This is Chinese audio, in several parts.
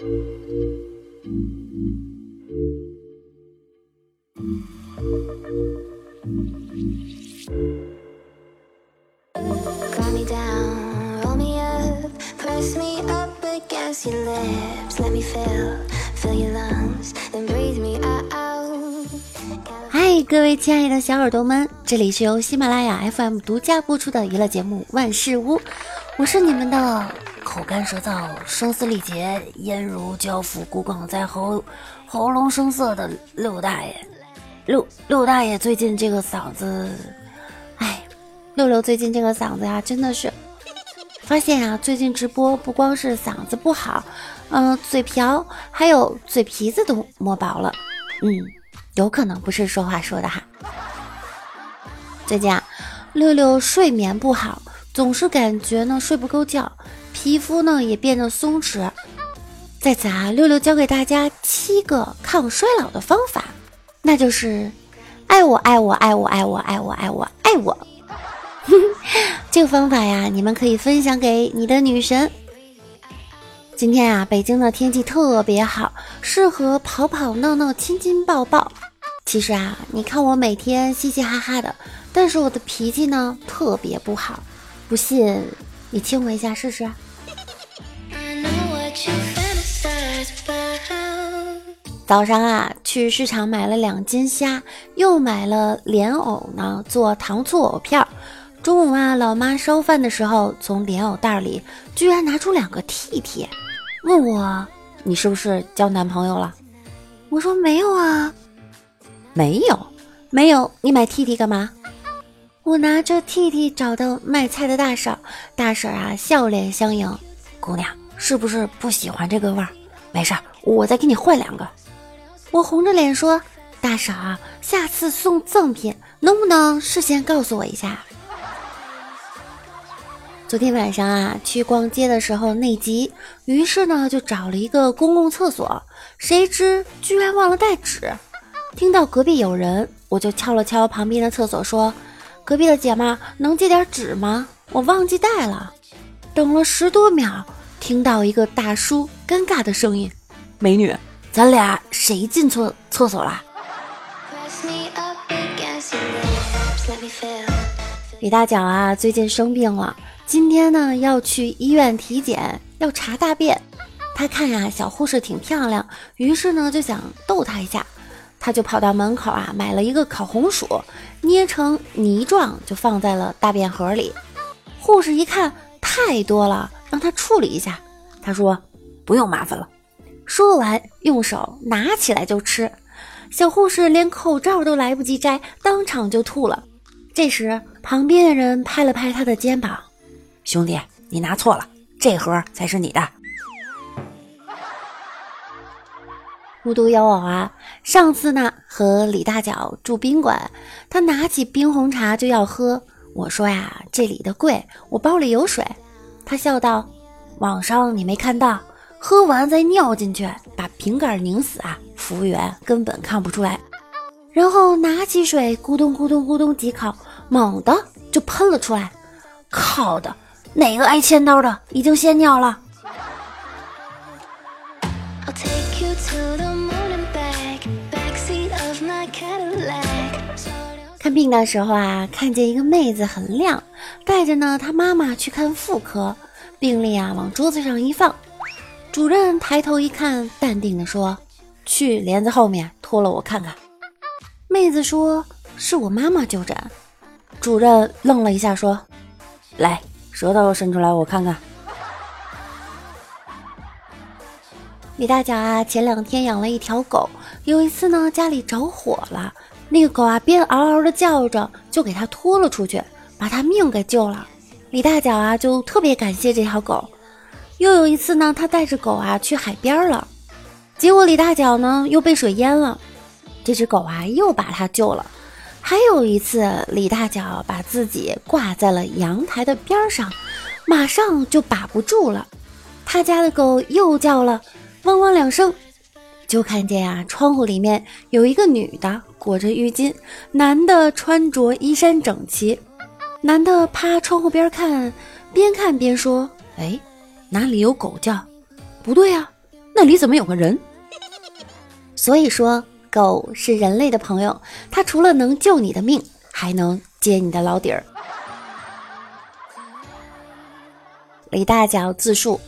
嗨，各位亲爱的小耳朵们，这里是由喜马拉雅 FM 独家播出的娱乐节目《万事屋》，我是你们的口干舌燥、声嘶力竭、咽如焦腐、骨梗在喉、喉咙生涩的六大爷。六六大爷最近这个嗓子，哎，六六最近这个嗓子呀，真的是发现呀，最近直播不光是嗓子不好，嗯，嘴瓢，还有嘴皮子都磨薄了，嗯，有可能不是说话说的哈。最近啊，六六睡眠不好，总是感觉呢睡不够觉，皮肤呢也变得松弛。在此啊，六六教给大家七个抗衰老的方法。那就是爱我爱我爱我爱我爱我爱我爱我，这个方法呀，你们可以分享给你的女神。今天啊，北京的天气特别好，适合跑跑闹闹、亲亲抱抱。其实啊，你看我每天嘻嘻哈哈的，但是我的脾气呢特别不好。不信，你亲我一下试试。早上啊，去市场买了两斤虾，又买了莲藕呢，做糖醋藕片。中午啊，老妈烧饭的时候，从莲藕袋里居然拿出两个 T T，问我你是不是交男朋友了？我说没有啊，没有，没有，你买 T T 干嘛？我拿着 T T 找到卖菜的大婶，大婶啊笑脸相迎，姑娘是不是不喜欢这个味儿？没事儿，我再给你换两个。我红着脸说：“大婶，下次送赠品能不能事先告诉我一下？”昨天晚上啊，去逛街的时候内急，于是呢就找了一个公共厕所，谁知居然忘了带纸。听到隔壁有人，我就敲了敲旁边的厕所，说：“隔壁的姐们，能借点纸吗？我忘记带了。”等了十多秒，听到一个大叔尴尬的声音：“美女。”咱俩谁进错厕所了？李大脚啊，最近生病了，今天呢要去医院体检，要查大便。他看呀，小护士挺漂亮，于是呢就想逗她一下，他就跑到门口啊，买了一个烤红薯，捏成泥状，就放在了大便盒里。护士一看太多了，让他处理一下。他说不用麻烦了。说完，用手拿起来就吃，小护士连口罩都来不及摘，当场就吐了。这时，旁边的人拍了拍他的肩膀：“兄弟，你拿错了，这盒才是你的。”无独有偶啊，上次呢和李大脚住宾馆，他拿起冰红茶就要喝，我说呀这里的贵，我包里有水。他笑道：“网上你没看到？”喝完再尿进去，把瓶盖拧死啊！服务员根本看不出来。然后拿起水，咕咚咕咚咕咚几口，猛的就喷了出来。靠的，哪个挨千刀的已经先尿了？看病的时候啊，看见一个妹子很靓，带着呢她妈妈去看妇科，病历啊往桌子上一放。主任抬头一看，淡定地说：“去帘子后面脱了我看看。”妹子说：“是我妈妈就诊。”主任愣了一下，说：“来，舌头伸出来我看看。”李大脚啊，前两天养了一条狗，有一次呢家里着火了，那个狗啊边嗷嗷的叫着，就给它拖了出去，把它命给救了。李大脚啊就特别感谢这条狗。又有一次呢，他带着狗啊去海边了，结果李大脚呢又被水淹了，这只狗啊又把他救了。还有一次，李大脚把自己挂在了阳台的边上，马上就把不住了，他家的狗又叫了汪汪两声，就看见啊窗户里面有一个女的裹着浴巾，男的穿着衣衫整齐，男的趴窗户边看，边看边说：“哎。”哪里有狗叫？不对呀，那里怎么有个人？所以说，狗是人类的朋友，它除了能救你的命，还能揭你的老底儿。李大脚自述：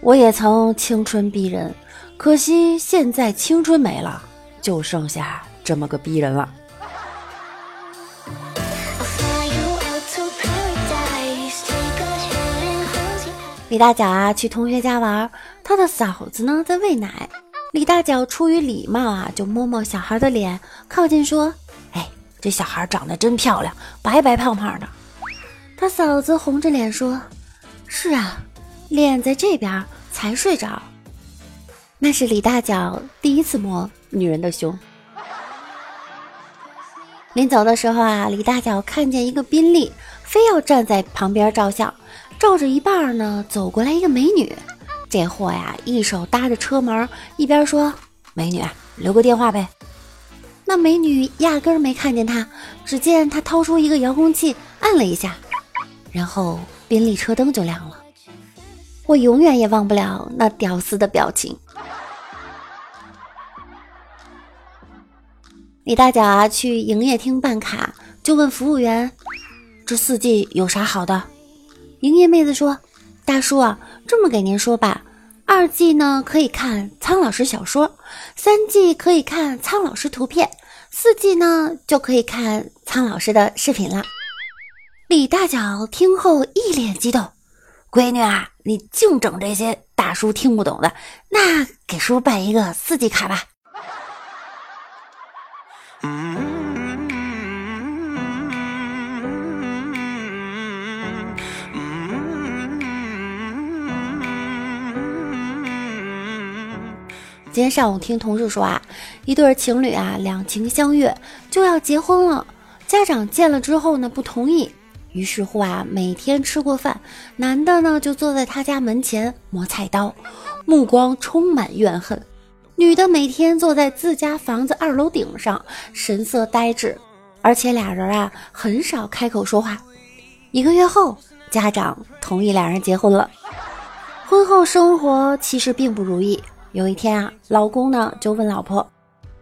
我也曾青春逼人，可惜现在青春没了，就剩下这么个逼人了。李大脚啊，去同学家玩，他的嫂子呢在喂奶。李大脚出于礼貌啊，就摸摸小孩的脸，靠近说：“哎，这小孩长得真漂亮，白白胖胖的。”他嫂子红着脸说：“是啊，脸在这边才睡着。”那是李大脚第一次摸女人的胸。临走的时候啊，李大脚看见一个宾利，非要站在旁边照相。照着一半呢，走过来一个美女，这货呀，一手搭着车门，一边说：“美女，留个电话呗。”那美女压根儿没看见他，只见他掏出一个遥控器，按了一下，然后宾利车灯就亮了。我永远也忘不了那屌丝的表情。李大脚啊，去营业厅办卡，就问服务员：“这四 G 有啥好的？”营业妹子说：“大叔啊，这么给您说吧，二 G 呢可以看苍老师小说，三 G 可以看苍老师图片，四 G 呢就可以看苍老师的视频了。”李大脚听后一脸激动：“闺女啊，你净整这些大叔听不懂的，那给叔办一个四 G 卡吧。”今天上午听同事说啊，一对情侣啊两情相悦就要结婚了，家长见了之后呢不同意，于是乎啊每天吃过饭，男的呢就坐在他家门前磨菜刀，目光充满怨恨；女的每天坐在自家房子二楼顶上，神色呆滞，而且俩人啊很少开口说话。一个月后，家长同意俩人结婚了。婚后生活其实并不如意。有一天啊，老公呢就问老婆：“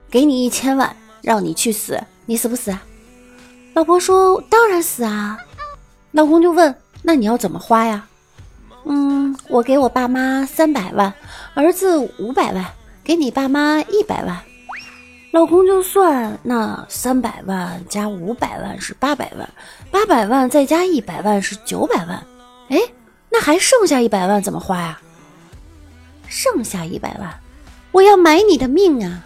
给你一千万，让你去死，你死不死？”老婆说：“当然死啊。”老公就问：“那你要怎么花呀？”“嗯，我给我爸妈三百万，儿子五百万，给你爸妈一百万。”老公就算：“那三百万加五百万是八百万，八百万再加一百万是九百万。哎，那还剩下一百万怎么花呀？”剩下一百万，我要买你的命啊！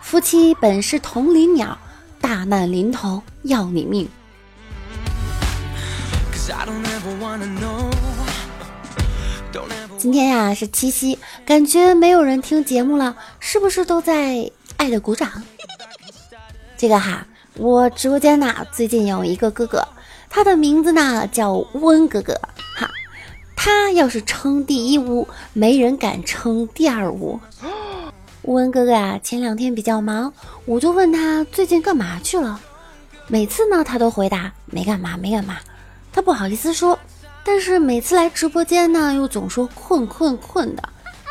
夫妻本是同林鸟，大难临头要你命。今天呀是七夕，感觉没有人听节目了，是不是都在爱的鼓掌？这个哈，我直播间呢最近有一个哥哥，他的名字呢叫温哥哥哈。他要是称第一屋，没人敢称第二屋。乌文哥哥啊，前两天比较忙，我就问他最近干嘛去了。每次呢，他都回答没干嘛，没干嘛。他不好意思说，但是每次来直播间呢，又总说困困困的。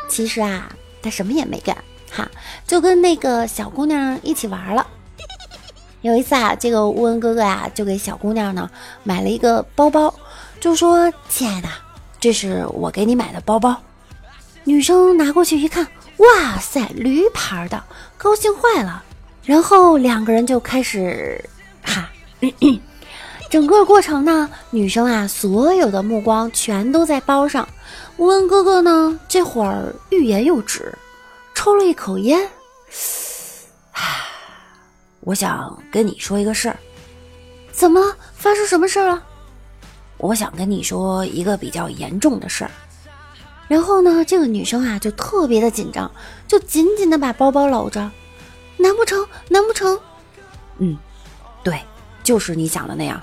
其实啊，他什么也没干，哈，就跟那个小姑娘一起玩了。有一次啊，这个乌文哥哥呀，就给小姑娘呢买了一个包包，就说：“亲爱的。”这是我给你买的包包，女生拿过去一看，哇塞，驴牌的，高兴坏了。然后两个人就开始哈，整个过程呢，女生啊，所有的目光全都在包上。吴恩哥哥呢，这会儿欲言又止，抽了一口烟，唉，我想跟你说一个事儿，怎么了？发生什么事儿了？我想跟你说一个比较严重的事儿，然后呢，这个女生啊就特别的紧张，就紧紧的把包包搂着。难不成？难不成？嗯，对，就是你想的那样。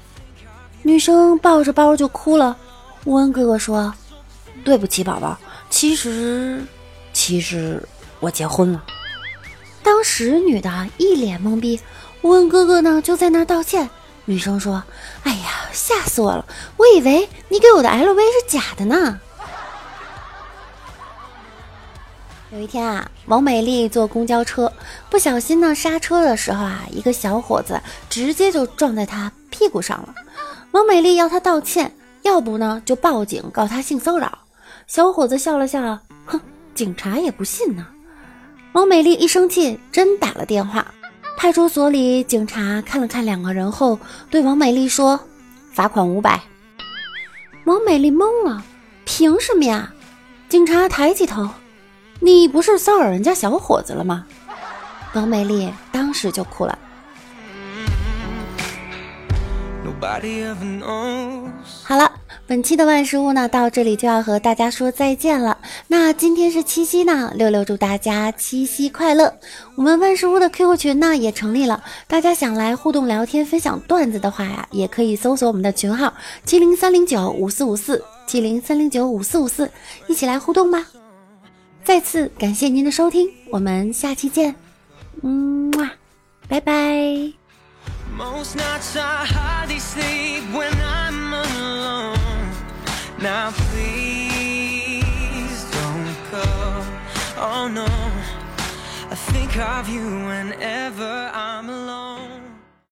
女生抱着包就哭了。乌恩哥哥说：“对不起，宝宝，其实，其实我结婚了。”当时女的一脸懵逼，乌恩哥哥呢就在那道歉。女生说：“哎呀，吓死我了！我以为你给我的 LV 是假的呢。”有一天啊，王美丽坐公交车，不小心呢刹车的时候啊，一个小伙子直接就撞在她屁股上了。王美丽要他道歉，要不呢就报警告他性骚扰。小伙子笑了笑，哼，警察也不信呢。王美丽一生气，真打了电话。派出所里，警察看了看两个人后，对王美丽说：“罚款五百。”王美丽懵了，凭什么呀？警察抬起头。你不是骚扰人家小伙子了吗？王美丽当时就哭了。好了，本期的万事屋呢，到这里就要和大家说再见了。那今天是七夕呢，六六祝大家七夕快乐。我们万事屋的 QQ 群呢也成立了，大家想来互动聊天、分享段子的话呀，也可以搜索我们的群号七零三零九五四五四七零三零九五四五四，一起来互动吧。再次感谢您的收听，我们下期见，嗯哇，拜拜。Most nights I hardly sleep when I'm alone. Now please don't go. Oh no, I think of you whenever I'm alone.